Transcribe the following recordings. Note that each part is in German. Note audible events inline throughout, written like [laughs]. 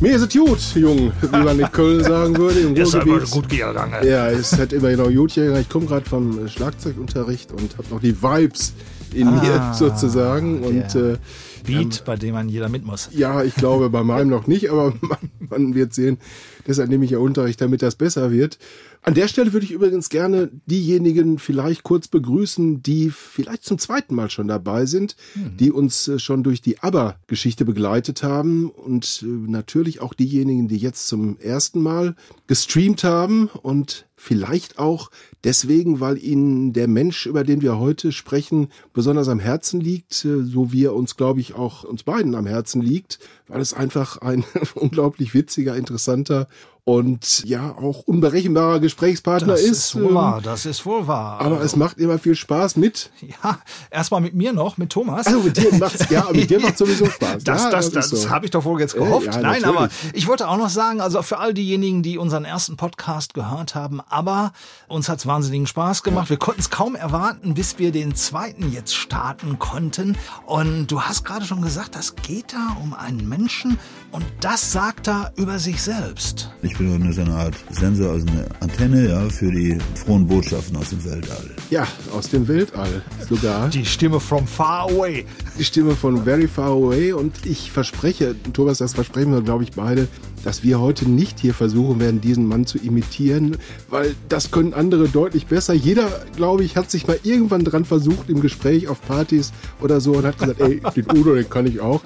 Mir ist es gut, Jung, wie man in Köln [laughs] sagen würde. Im Ist aber gut gegangen. Ja, es hat immer noch gut gegangen. Ich komme gerade vom Schlagzeugunterricht und habe noch die Vibes in mir [laughs] sozusagen. Und der äh, Beat, bei dem man jeder mit muss. ja, ich glaube bei meinem noch nicht, aber [laughs] man, man wird sehen. Deshalb nehme ich ja Unterricht, damit das besser wird. An der Stelle würde ich übrigens gerne diejenigen vielleicht kurz begrüßen, die vielleicht zum zweiten Mal schon dabei sind, die uns äh, schon durch die ABBA-Geschichte begleitet haben und äh, natürlich auch diejenigen, die jetzt zum ersten Mal gestreamt haben und vielleicht auch deswegen, weil ihnen der Mensch, über den wir heute sprechen, besonders am Herzen liegt, äh, so wie er uns, glaube ich, auch uns beiden am Herzen liegt, weil es einfach ein [laughs] unglaublich witziger, interessanter und ja auch unberechenbarer Gesprächspartner Das ist. ist wohl ähm, wahr, das ist wohl wahr. Aber es macht immer viel Spaß mit. ja, erstmal mit mir noch, mit Thomas. Also mit dir macht's, ja, mit dir macht sowieso [laughs] Spaß. Das, ja, das, ist das, so. habe ich doch wohl jetzt Äh, gehofft. ja, Nein, natürlich. aber ich wollte auch noch sagen, also für all diejenigen, die unseren ersten Podcast gehört haben, aber uns hat's wahnsinnigen Spaß gemacht. Wir konnten es kaum erwarten, bis wir den zweiten jetzt starten konnten. Und du hast gerade schon gesagt, das geht da um einen Menschen und das sagt er über sich selbst. Ich bin nur so eine Art Sensor, also eine Antenne, ja, für die frohen Botschaften aus dem Weltall. Ja, aus dem Weltall sogar. Die Stimme from far away. die Stimme von Very Far Away und ich verspreche, Thomas, das versprechen wir, glaube ich, beide, dass wir heute nicht hier versuchen werden, diesen Mann zu imitieren, weil das können andere deutlich besser. Jeder, glaube ich, hat sich mal irgendwann dran versucht im Gespräch auf Partys oder so und hat gesagt, ey, den Udo, den kann ich auch.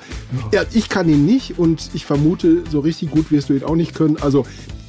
Ja, ich kann ihn nicht und ich vermute, so richtig gut wirst du ihn auch nicht können. Also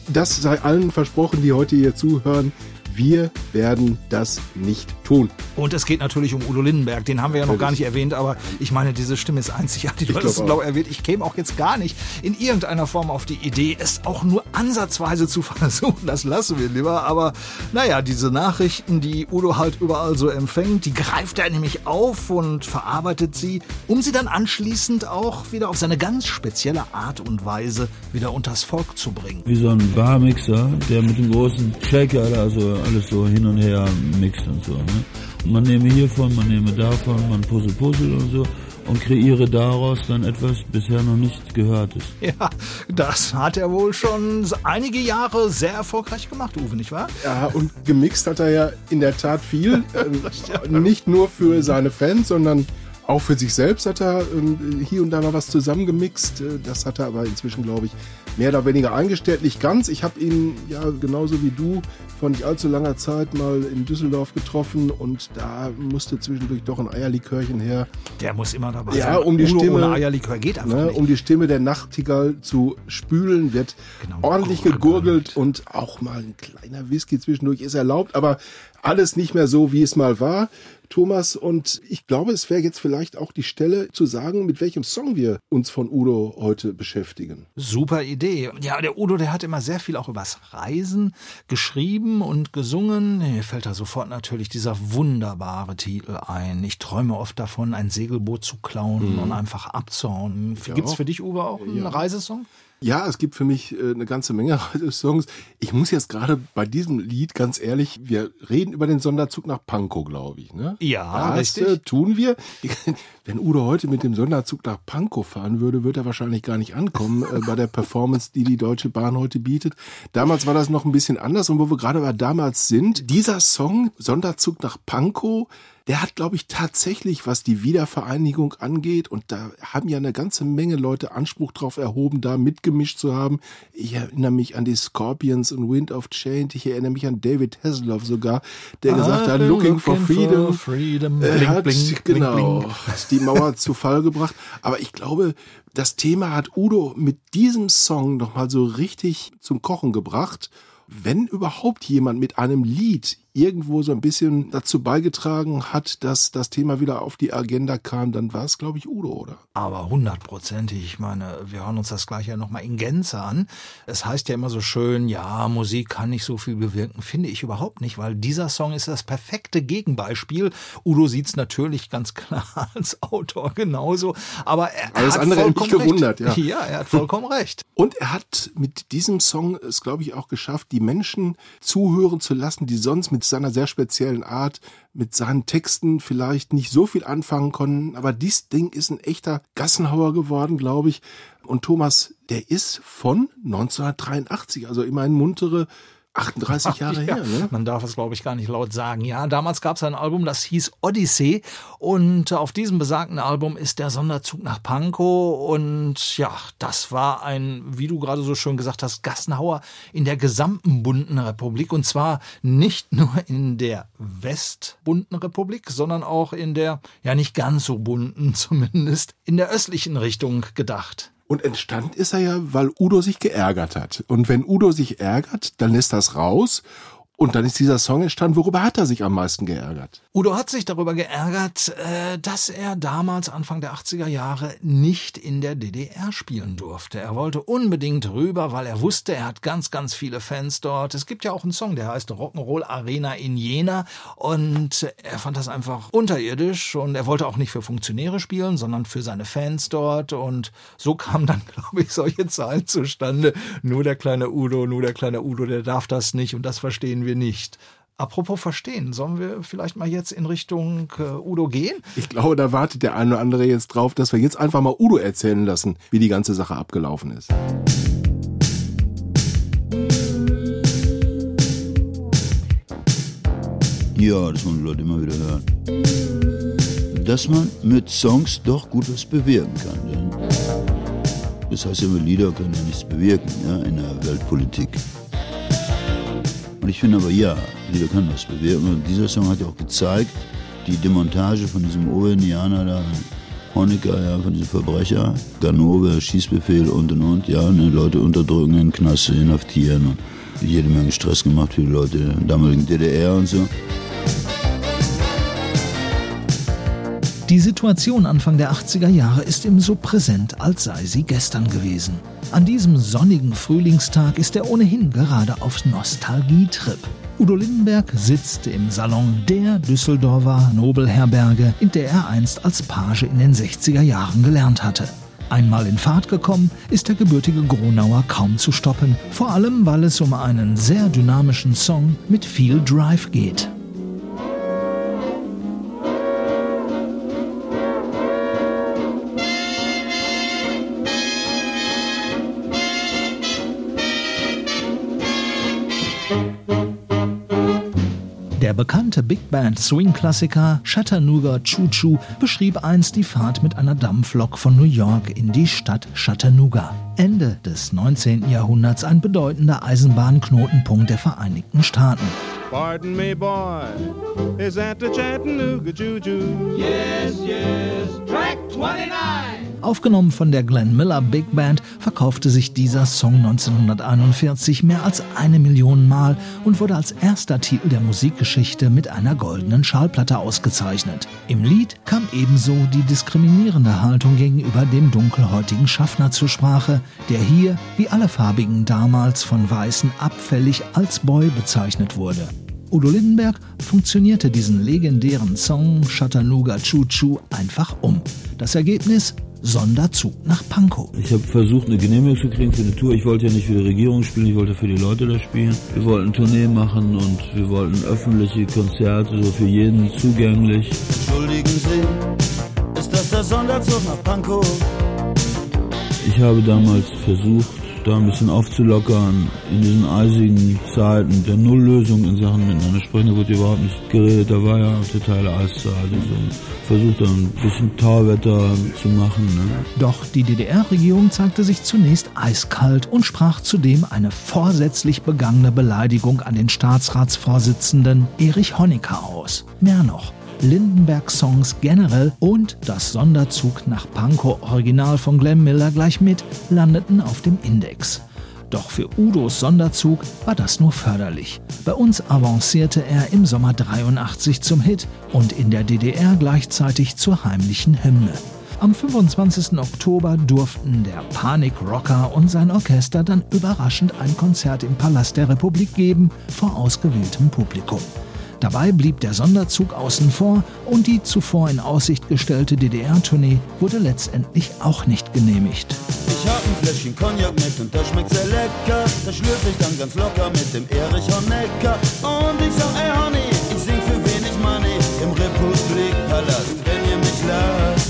das sei allen versprochen, die heute hier zuhören. Wir werden das nicht tun. Und es geht natürlich um Udo Lindenberg, den haben wir ja noch gar nicht erwähnt, aber ich meine, diese Stimme ist einzigartig. Du Ich hattest es glaub glaube erwähnt, ich käme auch jetzt gar nicht in irgendeiner Form auf die Idee, es auch nur ansatzweise zu [laughs] versuchen. Das lassen wir lieber. Aber naja, diese Nachrichten, die Udo halt überall so empfängt, die greift er nämlich auf und verarbeitet sie, um sie dann anschließend auch wieder auf seine ganz spezielle Art und Weise wieder unters Volk zu bringen. Wie so ein Barmixer, der mit dem großen Shaker da so alles so hin und her mixt und so. Ne? Und man nehme hiervon, man nehme davon, man puzzle puzzle und so und kreiere daraus dann etwas bisher noch nicht Gehörtes. Ja, das hat er wohl schon einige Jahre sehr erfolgreich gemacht, Uwe, nicht wahr? Ja, und gemixt hat er ja in der Tat viel. [laughs] Ähm, nicht nur für seine Fans, sondern auch für sich selbst hat er ähm, hier und da mal was zusammengemixt. Äh, Das hat er aber inzwischen, glaube ich, mehr oder weniger eingestellt. Nicht ganz. Ich habe ihn ja genauso wie du vor nicht allzu langer Zeit mal in Düsseldorf getroffen und da musste zwischendurch doch ein Eierlikörchen her. Der muss immer dabei Ja, sein. um die Udo Stimme- ohne Eierlikör geht einfach Ne, nicht. um die Stimme der Nachtigall zu spülen, wird Genau, ordentlich gurgelt. gegurgelt und auch mal ein kleiner Whisky zwischendurch ist erlaubt, aber alles nicht mehr so, wie es mal war. Thomas, und ich glaube, es wäre jetzt vielleicht auch die Stelle zu sagen, mit welchem Song wir uns von Udo heute beschäftigen. Super Idee. Ja, der Udo, der hat immer sehr viel auch übers Reisen geschrieben und gesungen. Mir fällt da sofort natürlich dieser wunderbare Titel ein. Ich träume oft davon, ein Segelboot zu klauen und einfach abzuhauen. Gibt's für dich, Uwe, auch einen Reisesong? Ja, es gibt für mich äh, eine ganze Menge [laughs] Songs. Ich muss jetzt gerade bei diesem Lied, ganz ehrlich, wir reden über den Sonderzug nach Pankow, glaube ich. Ne? Ja, das, richtig. Tun wir. [laughs] Wenn Udo heute mit dem Sonderzug nach Pankow fahren würde, würde er wahrscheinlich gar nicht ankommen äh, bei der Performance, die die Deutsche Bahn heute bietet. Damals war das noch ein bisschen anders und wo wir gerade bei damals sind, dieser Song Sonderzug nach Pankow, der hat, glaube ich, tatsächlich, was die Wiedervereinigung angeht, und da haben ja eine ganze Menge Leute Anspruch drauf erhoben, da mitgemischt zu haben. Ich erinnere mich an die Scorpions und Wind of Change. Ich erinnere mich an David Hasselhoff sogar, der gesagt hat, looking for freedom. freedom. Er hat, blink, genau, blink, die Mauer [laughs] zu Fall gebracht. Aber ich glaube, das Thema hat Udo mit diesem Song nochmal so richtig zum Kochen gebracht. wenn überhaupt jemand mit einem Lied irgendwo so ein bisschen dazu beigetragen hat, dass das Thema wieder auf die Agenda kam, dann war es, glaube ich, Udo, oder? Aber hundertprozentig. Ich meine, wir hören uns das gleich ja nochmal in Gänze an. Es heißt ja immer so schön, ja, Musik kann nicht so viel bewirken. Finde ich überhaupt nicht, weil dieser Song ist das perfekte Gegenbeispiel. Udo sieht's natürlich ganz [laughs] klar als Autor genauso, aber er Alles hat andere mich vollkommen gewundert, recht. ja. [laughs] Ja, er hat vollkommen recht. Und er hat mit diesem Song es, glaube ich, auch geschafft, die Menschen zuhören zu lassen, die sonst mit seiner sehr speziellen Art, mit seinen Texten vielleicht nicht so viel anfangen konnten. Aber dies Ding ist ein echter Gassenhauer geworden, glaube ich. Und Thomas, der ist von 1983, also immerhin muntere 38 [laughs] Jahre Ja, her. Ne? Man darf es, glaube ich, gar nicht laut sagen. Ja, damals gab es ein Album, das hieß Odyssey. Und auf diesem besagten Album ist der Sonderzug nach Pankow. Und ja, das war ein, wie du gerade so schön gesagt hast, Gassenhauer in der gesamten bunten Republik. Und zwar nicht nur in der westbunten Republik, sondern auch in der, ja nicht ganz so bunten [laughs] zumindest, in der östlichen Richtung gedacht. Und entstand ist er ja, weil Udo sich geärgert hat. Und wenn Udo sich ärgert, dann lässt das raus. Und dann ist dieser Song entstanden. Worüber hat er sich am meisten geärgert? Udo hat sich darüber geärgert, äh, dass er damals Anfang der 80er Jahre nicht in der DDR spielen durfte. Er wollte unbedingt rüber, weil er wusste, er hat ganz, ganz viele Fans dort. Es gibt ja auch einen Song, der heißt Rock'n'Roll Arena in Jena und er fand das einfach unterirdisch und er wollte auch nicht für Funktionäre spielen, sondern für seine Fans dort und so kamen dann, [laughs] glaube ich, solche Zahlen zustande. Nur der kleine Udo, nur der kleine Udo, der darf das nicht und das verstehen wir nicht. Apropos verstehen, sollen wir vielleicht mal jetzt in Richtung äh, Udo gehen? Ich glaube, da wartet der eine oder andere jetzt drauf, dass wir jetzt einfach mal Udo erzählen lassen, wie die ganze Sache abgelaufen ist. Ja, das wollen die Leute immer wieder hören. Dass man mit Songs doch gut was bewirken kann. Denn das heißt ja immer, Lieder können ja nichts bewirken ja, in der Weltpolitik. Und ich finde aber, ja, Lieder können was bewirken. Und dieser Song hat ja auch gezeigt, die Demontage von diesem Owe-Indianer da, Honecker, ja, von diesem Verbrecher, Ganove, Schießbefehl und und und, ja, ne, Leute unterdrücken, in den Knast inhaftieren und jede Menge Stress gemacht für die Leute in der damaligen DDR und so. Die Situation Anfang der 80er Jahre ist ihm so präsent, als sei sie gestern gewesen. An diesem sonnigen Frühlingstag ist er ohnehin gerade auf Nostalgietrip. Udo Lindenberg sitzt im Salon der Düsseldorfer Nobelherberge, in der er einst als Page in den 60er Jahren gelernt hatte. Einmal in Fahrt gekommen, ist der gebürtige Gronauer kaum zu stoppen, vor allem weil es um einen sehr dynamischen Song mit viel Drive geht. Bekannte Big Band Swing-Klassiker Chattanooga Choo Choo beschrieb einst die Fahrt mit einer Dampflok von New York in die Stadt Chattanooga. Ende des 19. Jahrhunderts ein bedeutender Eisenbahnknotenpunkt der Vereinigten Staaten. Pardon me, boy, is that the Chattanooga Choo-Choo? Yes, yes, track 29. Aufgenommen von der Glenn Miller Big Band verkaufte sich dieser Song 1941 mehr als eine Million Mal und wurde als erster Titel der Musikgeschichte mit einer goldenen Schallplatte ausgezeichnet. Im Lied kam ebenso die diskriminierende Haltung gegenüber dem dunkelhäutigen Schaffner zur Sprache, der hier, wie alle Farbigen damals, von Weißen abfällig als Boy bezeichnet wurde. Udo Lindenberg funktionierte diesen legendären Song Chattanooga Choo Choo einfach um. Das Ergebnis? Sonderzug nach Pankow. Ich habe versucht, eine Genehmigung zu kriegen für eine Tour. Ich wollte ja nicht für die Regierung spielen, ich wollte für die Leute da spielen. Wir wollten Tournee machen und wir wollten öffentliche Konzerte, so für jeden zugänglich. Entschuldigen Sie, ist das der Sonderzug nach Pankow? Ich habe damals versucht, da ein bisschen aufzulockern in diesen eisigen Zeiten der Nulllösung in Sachen miteinander sprechen. Da wurde überhaupt nicht geredet, da war ja totale Eiszeit und so. Versucht dann ein bisschen Tauwetter zu machen. Ne? Doch die DDR-Regierung zeigte sich zunächst eiskalt und sprach zudem eine vorsätzlich begangene Beleidigung an den Staatsratsvorsitzenden Erich Honecker aus. Mehr noch. Lindenberg-Songs generell und das Sonderzug nach Pankow Original von Glenn Miller gleich mit landeten auf dem Index. Doch für Udos Sonderzug war das nur förderlich. Bei uns avancierte er im Sommer 83 zum Hit und in der DDR gleichzeitig zur heimlichen Hymne. Am 25. Oktober durften der Panik-Rocker und sein Orchester dann überraschend ein Konzert im Palast der Republik geben, vor ausgewähltem Publikum. Dabei blieb der Sonderzug außen vor und die zuvor in Aussicht gestellte DDR-Tournee wurde letztendlich auch nicht genehmigt. Ich hab ein Fläschchen Cognac mit und das schmeckt sehr lecker. Das schlürfe ich dann ganz locker mit dem Erich Honecker. Und ich sag, ey Honey, ich sing für wenig Money im Republikpalast, wenn ihr mich lasst.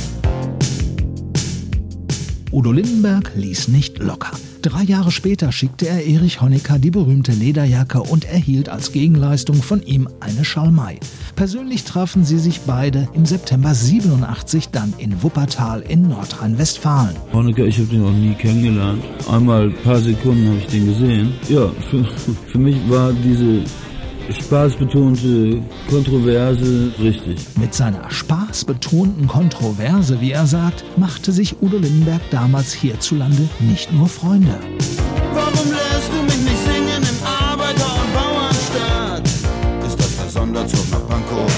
Udo Lindenberg ließ nicht locker. Drei Jahre später schickte er Erich Honecker die berühmte Lederjacke und erhielt als Gegenleistung von ihm eine Schalmei. Persönlich trafen sie sich beide im September 87 dann in Wuppertal in Nordrhein-Westfalen. Honecker, ich habe den auch nie kennengelernt. Einmal ein paar Sekunden habe ich den gesehen. Ja, für, [laughs] für mich war diese spaßbetonte Kontroverse richtig. Mit seiner spaßbetonten Kontroverse, wie er sagt, machte sich Udo Lindenberg damals hierzulande nicht nur Freunde. Warum lässt du mich nicht singen im Arbeiter- und Bauernstaat? Ist das der Sonderzug nach Pankow?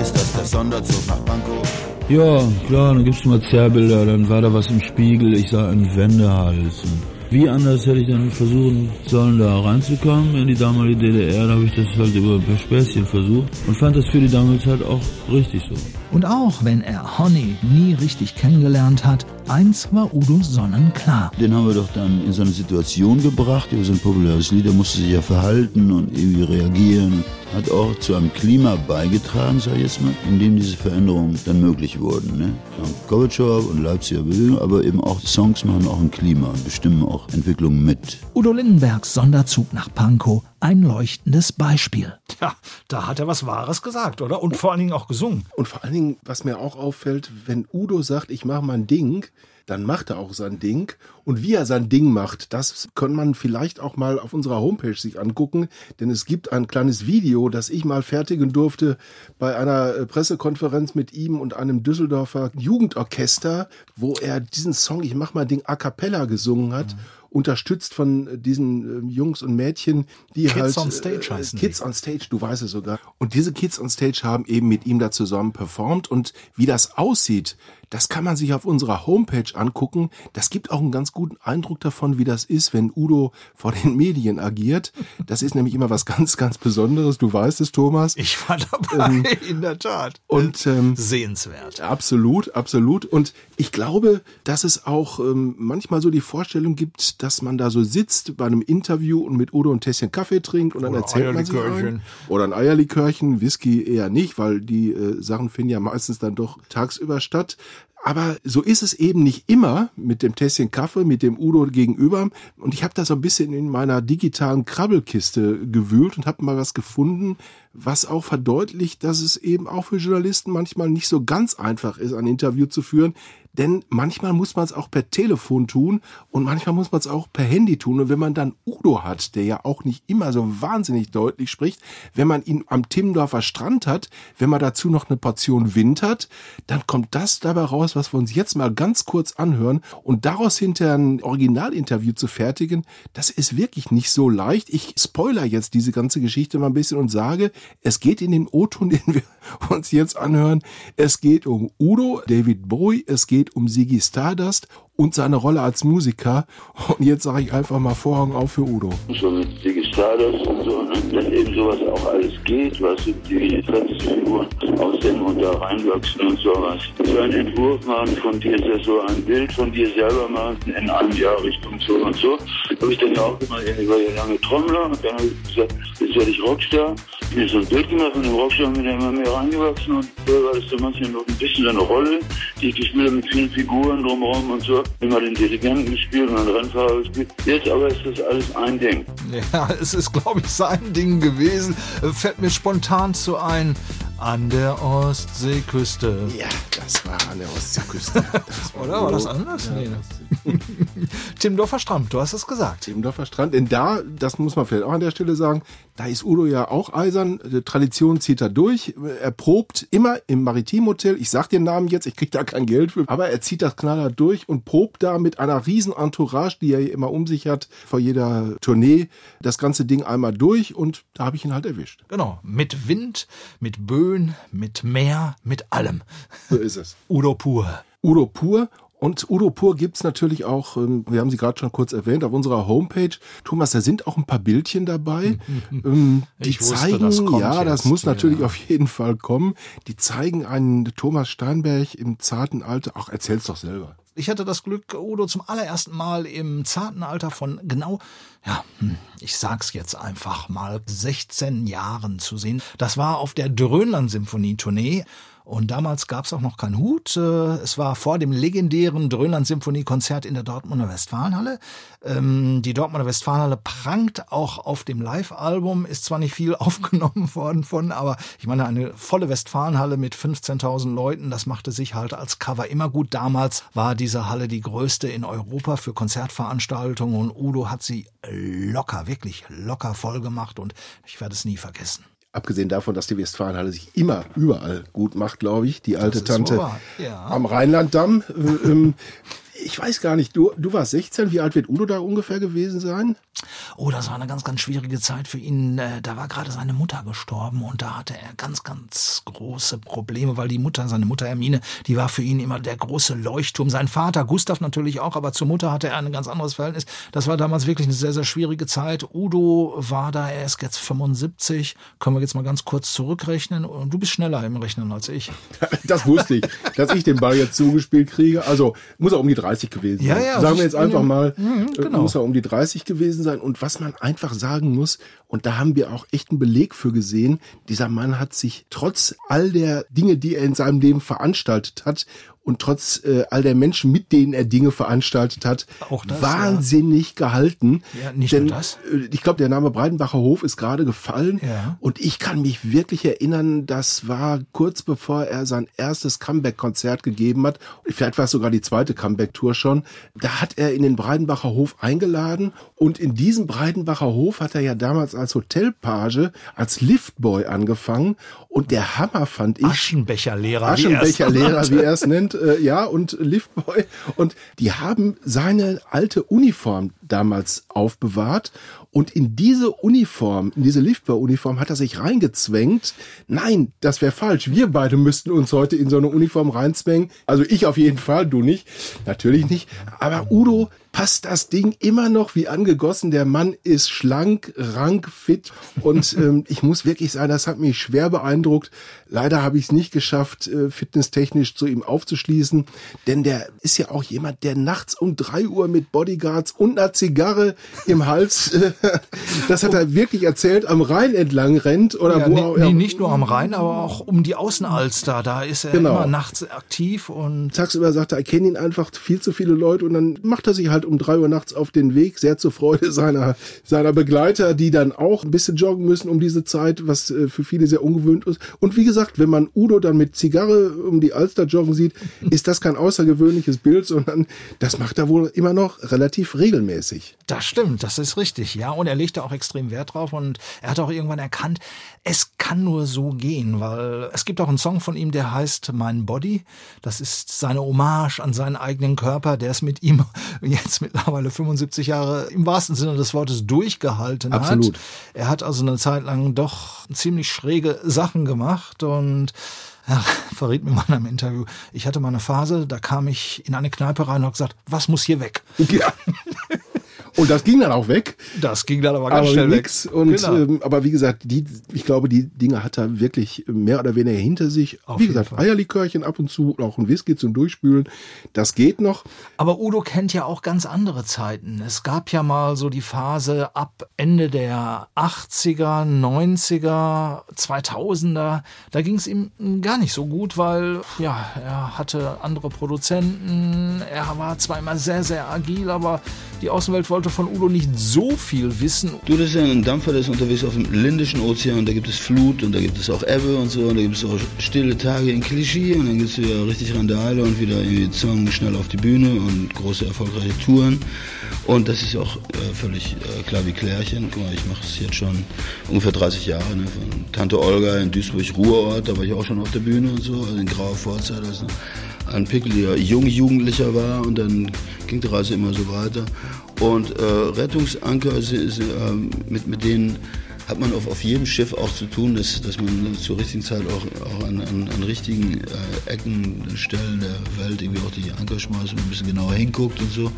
Ist das der Sonderzug nach Pankow? Ja, klar, dann gibt's mal Zerrbilder, dann war da was im Spiegel, ich sah einen Wendehals. Wie anders hätte ich dann versuchen sollen, da reinzukommen in die damalige DDR? Da habe ich das halt über ein paar Späßchen versucht und fand das für die damalige Zeit auch richtig so. Und auch wenn er Honey nie richtig kennengelernt hat, eins war Udo sonnenklar. Den haben wir doch dann in so eine Situation gebracht, über so ein populäres Lied, der musste sich ja verhalten und irgendwie reagieren. Hat auch zu einem Klima beigetragen, sag ich jetzt mal, in dem diese Veränderungen dann möglich wurden. Ne? Gorbatschow und Leipziger Bewegung, aber eben auch Songs machen auch ein Klima und bestimmen auch Entwicklungen mit. Udo Lindenbergs Sonderzug nach Pankow, ein leuchtendes Beispiel. Ja, da hat er was Wahres gesagt, oder? Und vor allen Dingen auch gesungen. Und vor allen Dingen, was mir auch auffällt, wenn Udo sagt, ich mache mein Ding, dann macht er auch sein Ding. Und wie er sein Ding macht, das kann man vielleicht auch mal auf unserer Homepage sich angucken, denn es gibt ein kleines Video, das ich mal fertigen durfte bei einer äh, Pressekonferenz mit ihm und einem Düsseldorfer Jugendorchester, wo er diesen Song Ich mach mein Ding a cappella gesungen hat. Mhm unterstützt von diesen äh, Jungs und Mädchen, die Kids halt on Stage äh, heißen Kids on Stage, du weißt es sogar. Und diese Kids on Stage haben eben mit ihm da zusammen performt und wie das aussieht, das kann man sich auf unserer Homepage angucken. Das gibt auch einen ganz guten Eindruck davon, wie das ist, wenn Udo vor den Medien agiert. Das ist nämlich immer was ganz, ganz Besonderes. Du weißt es, Thomas. Ich war dabei, Ähm, in der Tat. Und ähm, Sehenswert. Absolut, absolut. Und ich glaube, dass es auch ähm, manchmal so die Vorstellung gibt, dass man da so sitzt bei einem Interview und mit Udo ein Tässchen Kaffee trinkt und dann Oder erzählt man sich Eierlikörchen. ein. Oder ein Eierlikörchen, Whisky eher nicht, weil die äh, Sachen finden ja meistens dann doch tagsüber statt. Aber so ist es eben nicht immer mit dem Tässchen Kaffee, mit dem Udo gegenüber. Und ich habe da so ein bisschen in meiner digitalen Krabbelkiste gewühlt und habe mal was gefunden, was auch verdeutlicht, dass es eben auch für Journalisten manchmal nicht so ganz einfach ist, ein Interview zu führen. Denn manchmal muss man es auch per Telefon tun und manchmal muss man es auch per Handy tun. Und wenn man dann Udo hat, der ja auch nicht immer so wahnsinnig deutlich spricht, wenn man ihn am Timmendorfer Strand hat, wenn man dazu noch eine Portion Wind hat, dann kommt das dabei raus, was wir uns jetzt mal ganz kurz anhören und daraus hinterher ein Originalinterview zu fertigen, das ist wirklich nicht so leicht. Ich spoiler jetzt diese ganze Geschichte mal ein bisschen und sage, es geht in den O-Ton, [laughs] den wir uns jetzt anhören, es geht um Udo, David Bowie, es geht um Ziggy Stardust und seine Rolle als Musiker. Und jetzt sage ich einfach mal Vorhang auf für Udo. so mit Stardust und so, ne? dass eben sowas auch alles geht, was die Figuren aussehen und da reinwachsen und sowas. So einen Entwurf machen von dir, so ein Bild von dir selber machen in einem Jahr Richtung so und so. Habe ich dann ja auch gemacht, ich war ja lange Trommler und dann habe ich gesagt, jetzt werde ich Rockstar. Mir so ein Bild gemacht von dem Rockstar und bin da immer mehr reingewachsen und da war das so manchmal noch ein bisschen so eine Rolle, die ich gespielt habe mit vielen Figuren drumherum und so. Immer den Dirigenten gespielt und einen Rennfahrer gespielt. Jetzt aber ist das alles ein Ding. Ja, es ist, glaube ich, sein Ding gewesen. Fällt mir spontan zu ein. An der Ostseeküste. Ja, das war an der Ostseeküste. [laughs] War Oder war das anders? Ja, Nee, ne? das- [laughs] Timmendorfer Strand, du hast es gesagt. Timmendorfer Strand. Denn da, das muss man vielleicht auch an der Stelle sagen, da ist Udo ja auch eisern. Die Tradition zieht er durch. Er probt immer im Maritimhotel. Ich sag den Namen jetzt, ich krieg da kein Geld für. Aber er zieht das knallhart durch und probt da mit einer riesen Entourage, die er immer um sich hat, vor jeder Tournee, das ganze Ding einmal durch. Und da habe ich ihn halt erwischt. Genau, mit Wind, mit Böen, mit Meer, mit allem. So ist es. [laughs] Udo pur. Udo Pur. Und Udo Pur gibt's natürlich auch, ähm, wir haben sie gerade schon kurz erwähnt, auf unserer Homepage. Thomas, da sind auch ein paar Bildchen dabei. [laughs] ähm, die Ich wusste, zeigen, das kommt ja, das jetzt, muss natürlich ja. auf jeden Fall kommen. Die zeigen einen Thomas Steinberg im zarten Alter. Ach, erzähl's doch selber. Ich hatte das Glück, Udo zum allerersten Mal im zarten Alter von genau, ja, hm, ich sag's jetzt einfach mal, 16 Jahren zu sehen. Das war auf der Dröhnland-Symphonie-Tournee. Und damals gab's auch noch keinen Hut. Äh, Es war vor dem legendären Dröhnland-Symphonie-Konzert in der Dortmunder Westfalenhalle. Ähm, Die Dortmunder Westfalenhalle prangt auch auf dem Live-Album. Ist zwar nicht viel [laughs] aufgenommen worden von, aber ich meine, eine volle Westfalenhalle mit 15.000 Leuten, das machte sich halt als Cover immer gut. Damals war diese Halle die größte in Europa für Konzertveranstaltungen und Udo hat sie locker, wirklich locker voll gemacht und ich werde es nie vergessen. Abgesehen davon, dass die Westfalenhalle sich immer überall gut macht, glaube ich. Die alte Tante ja. am Rheinlanddamm. Äh, ähm, ich weiß gar nicht, du, du warst 16. Wie alt wird Udo da ungefähr gewesen sein? Oh, das war eine ganz, ganz schwierige Zeit für ihn. Äh, Da war gerade seine Mutter gestorben und da hatte er ganz, ganz große Probleme, weil die Mutter, seine Mutter Hermine, die war für ihn immer der große Leuchtturm. Sein Vater, Gustav natürlich auch, aber zur Mutter hatte er ein ganz anderes Verhältnis. Das war damals wirklich eine sehr, sehr schwierige Zeit. Udo war da, er ist jetzt 75. Können wir jetzt mal ganz kurz zurückrechnen? Und du bist schneller im Rechnen als ich. [laughs] Das wusste ich, dass ich den Ball jetzt zugespielt kriege. Also muss er um die 30 gewesen Ja, sein. ja, sagen wir sich jetzt einfach mal, Mhm, äh, genau. muss er um die 30 gewesen sein. Und was man einfach sagen muss, und da haben wir auch echt einen Beleg für gesehen, dieser Mann hat sich trotz all der Dinge, die er in seinem Leben veranstaltet hat, und trotz äh, all der Menschen, mit denen er Dinge veranstaltet hat, Auch das, wahnsinnig gehalten. Ja, nicht Denn, nur das. äh, Ich glaube, der Name Breidenbacher Hof ist gerade gefallen. Ja. Und ich kann mich wirklich erinnern, das war kurz bevor er sein erstes Comeback-Konzert gegeben hat. Vielleicht war es sogar die zweite Comeback-Tour schon. Da hat er in den Breidenbacher Hof eingeladen. Und in diesem Breidenbacher Hof hat er ja damals als Hotelpage, als Liftboy angefangen. Und der Hammer fand ich. Aschenbecherlehrer. wie er es Aschenbecherlehrer, wie er es nennt, äh, ja, und Liftboy. Und die haben seine alte Uniform damals aufbewahrt. Und in diese Uniform, in diese Liftboy-Uniform hat er sich reingezwängt. Nein, das wäre falsch. Wir beide müssten uns heute in so eine Uniform reinzwängen. Also ich auf jeden Fall, du nicht. Natürlich nicht. Aber Udo passt das Ding immer noch wie angegossen. Der Mann ist schlank, rank, fit. Und [laughs] ähm, ich muss wirklich sagen, das hat mich schwer beeindruckt. Leider habe ich es nicht geschafft, äh, fitnesstechnisch zu ihm aufzuschließen. Denn der ist ja auch jemand, der nachts um drei Uhr mit Bodyguards und einer Zigarre im Hals, äh, [laughs] das hat er wirklich erzählt, am Rhein entlang rennt. Oder Ja, wo nee, nee, nicht nur am Rhein, aber auch um die Außenalster. Da ist er Genau. immer nachts aktiv und tagsüber sagt er, er kennt ihn einfach viel zu viele Leute und dann macht er sich halt um drei Uhr nachts auf den Weg, sehr zur Freude [laughs] seiner, seiner Begleiter, die dann auch ein bisschen joggen müssen um diese Zeit, was äh, für viele sehr ungewöhnt ist. Und wie gesagt, wenn man Udo dann mit Zigarre um die Alster joggen sieht, [laughs] ist das kein außergewöhnliches Bild, sondern das macht er wohl immer noch relativ regelmäßig. Das stimmt, das ist richtig, ja. Und er legte auch extrem Wert drauf und er hat auch irgendwann erkannt, es kann nur so gehen, weil es gibt auch einen Song von ihm, der heißt Mein Body. Das ist seine Hommage an seinen eigenen Körper, der es mit ihm [laughs] jetzt mittlerweile 75 Jahre im wahrsten Sinne des Wortes durchgehalten Absolut. hat. Er hat also eine Zeit lang doch ziemlich schräge Sachen gemacht und ja, [laughs] verriet mir mal in einem Interview. Ich hatte mal eine Phase, da kam ich in eine Kneipe rein und habe gesagt, was muss hier weg? Ja. [laughs] Und das ging dann auch weg. Das ging dann aber ganz aber schnell nix. weg. Und Genau. ähm, aber wie gesagt, die, ich glaube, die Dinge hat er wirklich mehr oder weniger hinter sich. Auf wie gesagt, Fall. Eierlikörchen ab und zu, auch ein Whisky zum Durchspülen. Das geht noch. Aber Udo kennt ja auch ganz andere Zeiten. Es gab ja mal so die Phase ab Ende der 80er, 90er, 2000er. Da ging es ihm gar nicht so gut, weil ja, er hatte andere Produzenten. Er war zwar immer sehr, sehr agil, aber die Außenwelt wollte von Udo nicht so viel wissen. Du, das ist ja ein Dampfer, der ist unterwegs auf dem Lindischen Ozean. Da gibt es Flut und da gibt es auch Ebbe und so. Und da gibt es auch stille Tage in Klischee und dann gibt es wieder richtig Randale und wieder irgendwie Song schnell auf die Bühne und große erfolgreiche Touren. Und das ist auch äh, völlig äh, klar wie Klärchen. Guck mal, ich mache es jetzt schon ungefähr 30 Jahre. Ne? Von Tante Olga in Duisburg-Ruhrort, da war ich auch schon auf der Bühne und so, also in grauer Vorzeit, als ein pickeliger Jungjugendlicher war. Und dann ging die Reise immer so weiter. Und äh, Rettungsanker, ist, ist, äh, mit, mit denen hat man auf, auf jedem Schiff auch zu tun, dass, dass man zur richtigen Zeit auch, auch an, an, an richtigen äh, Ecken, Stellen der Welt irgendwie auch die Anker schmeißt und ein bisschen genauer hinguckt und so.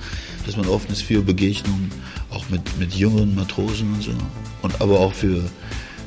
Dass man offen ist für Begegnungen, auch mit, mit jüngeren Matrosen und so. Und aber auch für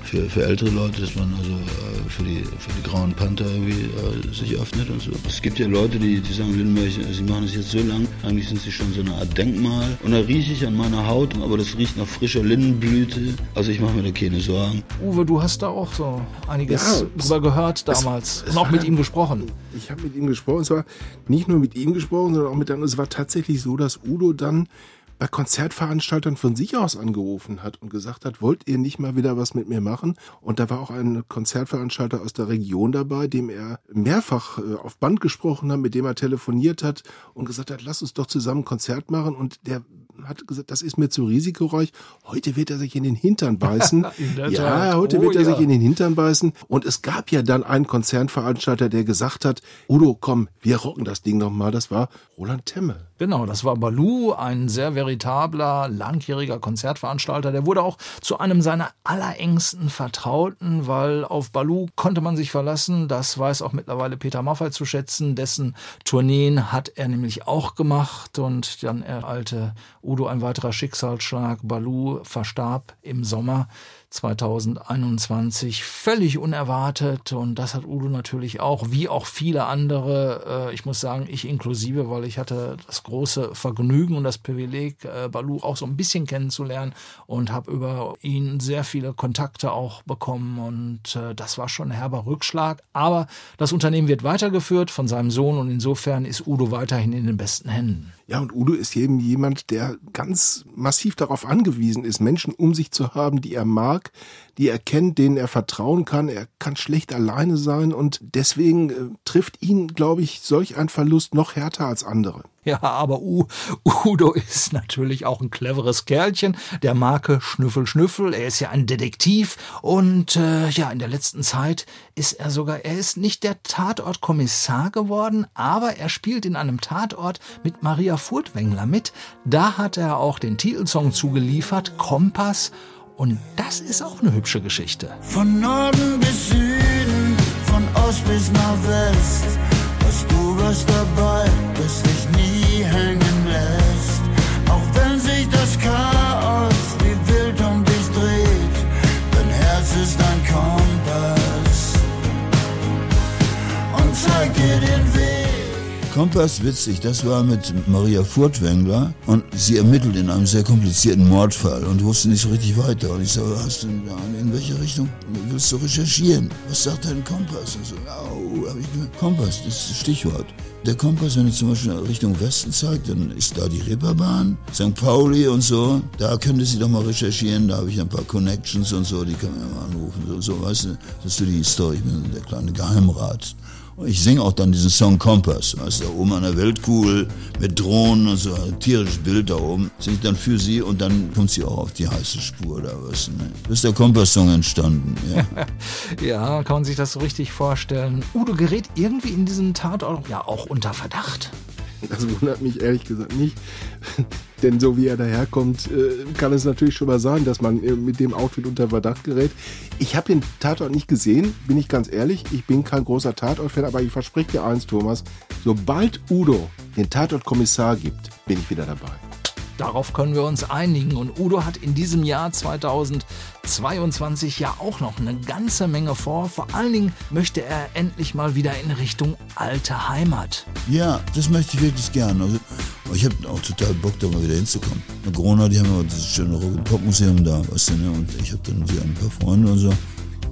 für, für ältere Leute, dass man also äh, für, die, für die grauen Panther irgendwie äh, sich öffnet und so. Es gibt ja Leute, die, die sagen, Lindenberg, sie machen das jetzt so lang, eigentlich sind sie schon so eine Art Denkmal. Und da rieche ich an meiner Haut, aber das riecht nach frischer Lindenblüte. Also ich mache mir da keine Sorgen. Uwe, du hast da auch so einiges Ja, drüber gehört damals es- es und auch mit ihm gesprochen. Ich habe mit ihm gesprochen. Es war nicht nur mit ihm gesprochen, sondern auch mit anderen. Es war tatsächlich so, dass Udo dann bei Konzertveranstaltern von sich aus angerufen hat und gesagt hat, wollt ihr nicht mal wieder was mit mir machen? Und da war auch ein Konzertveranstalter aus der Region dabei, dem er mehrfach äh, auf Band gesprochen hat, mit dem er telefoniert hat und gesagt hat, lass uns doch zusammen ein Konzert machen. Und der hat gesagt, das ist mir zu risikoreich. Heute wird er sich in den Hintern beißen. [laughs] Ja, Tat. heute Oh wird er ja. sich in den Hintern beißen. Und es gab ja dann einen Konzernveranstalter, der gesagt hat, Udo, komm, wir rocken das Ding nochmal. Das war Roland Temme. Genau, das war Baloo, ein sehr veritabler, langjähriger Konzertveranstalter. Der wurde auch zu einem seiner allerengsten Vertrauten, weil auf Baloo konnte man sich verlassen. Das weiß auch mittlerweile Peter Maffay zu schätzen. Dessen Tourneen hat er nämlich auch gemacht und dann ereilte Udo ein weiterer Schicksalsschlag. Baloo verstarb im Sommer 2021 völlig unerwartet. Und das hat Udo natürlich auch, wie auch viele andere, äh, ich muss sagen, ich inklusive, weil ich hatte das große Vergnügen und das Privileg, äh, Balu auch so ein bisschen kennenzulernen und habe über ihn sehr viele Kontakte auch bekommen. Und äh, das war schon ein herber Rückschlag, aber das Unternehmen wird weitergeführt von seinem Sohn und insofern ist Udo weiterhin in den besten Händen. Ja, und Udo ist eben jemand, der ganz massiv darauf angewiesen ist, Menschen um sich zu haben, die er mag, die er kennt, denen er vertrauen kann. Er kann schlecht alleine sein und deswegen äh, trifft ihn, glaube ich, solch ein Verlust noch härter als andere. Ja, aber U Udo ist natürlich auch ein cleveres Kerlchen. Der Marke Schnüffel Schnüffel. Er ist ja ein Detektiv und äh, ja, in der letzten Zeit ist er sogar, er ist nicht der Tatortkommissar geworden, aber er spielt in einem Tatort mit Maria Furtwängler mit. Da hat er auch den Titelsong zugeliefert, Kompass. Und das ist auch eine hübsche Geschichte. Von Norden bis Süden, von Ost bis nach West, hast du was dabei, das dich nie hängen lässt. Auch wenn sich das Chaos wie wild um dich dreht, dein Herz ist ein Kompass und zeigt dir den Weg. Kompass, witzig, das war mit Maria Furtwängler und sie ermittelt in einem sehr komplizierten Mordfall und wusste nicht so richtig weiter. Und ich sage, hast du, in welche Richtung willst du recherchieren? Was sagt dein Kompass? Und so, au, hab ich gesagt, Kompass, das ist das Stichwort. Der Kompass, wenn er zum Beispiel Richtung Westen zeigt, dann ist da die Reeperbahn, St. Pauli und so. Da könnte sie doch mal recherchieren, da habe ich ein paar Connections und so, die kann man ja mal anrufen. So, so weißt du, das ist so die Story, ich bin der kleine Geheimrat. Ich singe auch dann diesen Song Kompass, weißt da oben an der Weltkugel mit Drohnen und so, ein tierisches Bild da oben, singe ich dann für sie und dann kommt sie auch auf die heiße Spur da, du, ne? Ist der Kompass-Song entstanden, ja. [laughs] Ja, kann man sich das so richtig vorstellen. Udo gerät irgendwie in diesen Tatort ja auch unter Verdacht. Das wundert mich ehrlich gesagt nicht. [laughs] Denn so wie er daherkommt, äh, kann es natürlich schon mal sein, dass man äh, mit dem Outfit unter Verdacht gerät. Ich habe den Tatort nicht gesehen, bin ich ganz ehrlich. Ich bin kein großer Tatort-Fan, aber ich verspreche dir eins, Thomas. Sobald Udo den Tatort-Kommissar gibt, bin ich wieder dabei. Darauf können wir uns einigen. Und Udo hat in diesem Jahr 2022 ja auch noch eine ganze Menge vor. Vor allen Dingen möchte er endlich mal wieder in Richtung alte Heimat. Ja, das möchte ich wirklich gern. Also, ich habe auch total Bock, da mal wieder hinzukommen. In Corona, die haben ja dieses schöne Rock-Pop-Museum da, weißt du, ne? Und ich habe dann wieder ein paar Freunde und so.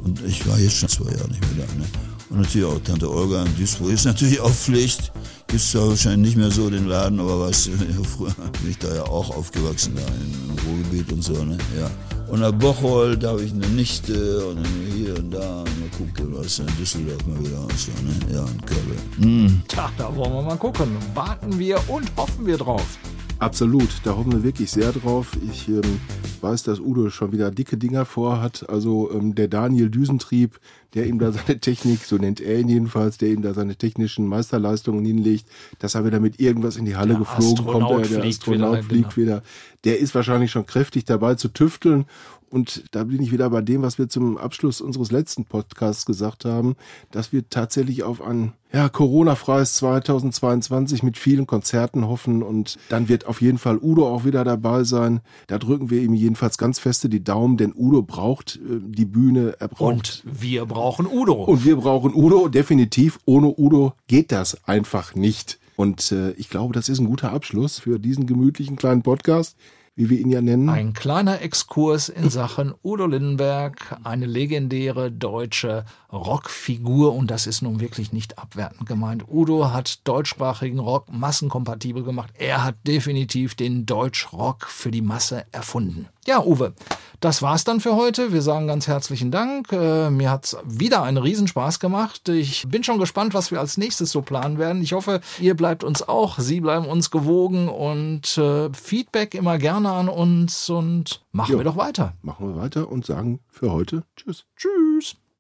Und ich war jetzt schon zwei Jahre nicht mehr da, ne? Und natürlich auch Tante Olga in Duisburg ist natürlich auch Pflicht. Gibt's zwar wahrscheinlich nicht mehr so den Laden, aber du, [laughs] früher bin ich da ja auch aufgewachsen, da im Ruhrgebiet und so, ne? Ja. Und nach Bocholt, da habe ich eine Nichte und dann hier und da. Und mal gucken, was in Düsseldorf mal wieder so, ne? Ja, und Köln. Mm. Tja, da wollen wir mal gucken. Warten wir und hoffen wir drauf. Absolut, da hoffen wir wirklich sehr drauf. Ich ähm, weiß, dass Udo schon wieder dicke Dinger vorhat. Also ähm, der Daniel Düsentrieb, der ihm da seine Technik, so nennt er ihn jedenfalls, der ihm da seine technischen Meisterleistungen hinlegt, dass er wieder mit irgendwas in die Halle Der geflogen Astronaut kommt. Der, der fliegt Astronaut wieder, fliegt genau. wieder. Der ist wahrscheinlich schon kräftig dabei zu tüfteln. Und da bin ich wieder bei dem, was wir zum Abschluss unseres letzten Podcasts gesagt haben, dass wir tatsächlich auf ein ja, Corona-freies 2022 mit vielen Konzerten hoffen und dann wird auf jeden Fall Udo auch wieder dabei sein. Da drücken wir ihm jedenfalls ganz feste die Daumen, denn Udo braucht äh, die Bühne, er braucht Und wir brauchen Udo. und wir brauchen Udo, definitiv. Ohne Udo geht das einfach nicht. Und äh, ich glaube, das ist ein guter Abschluss für diesen gemütlichen kleinen Podcast, wie wir ihn ja nennen. Ein kleiner Exkurs in Sachen Udo Lindenberg, eine legendäre deutsche Rockfigur und das ist nun wirklich nicht abwertend gemeint. Udo hat deutschsprachigen Rock massenkompatibel gemacht. Er hat definitiv den Deutschrock für die Masse erfunden. Ja, Uwe, das war's dann für heute. Wir sagen ganz herzlichen Dank. Äh, mir hat's wieder einen Riesenspaß gemacht. Ich bin schon gespannt, was wir als nächstes so planen werden. Ich hoffe, ihr bleibt uns auch, Sie bleiben uns gewogen und äh, Feedback immer gerne an uns und machen Jo. wir doch weiter. Machen wir weiter und sagen für heute Tschüss. Tschüss.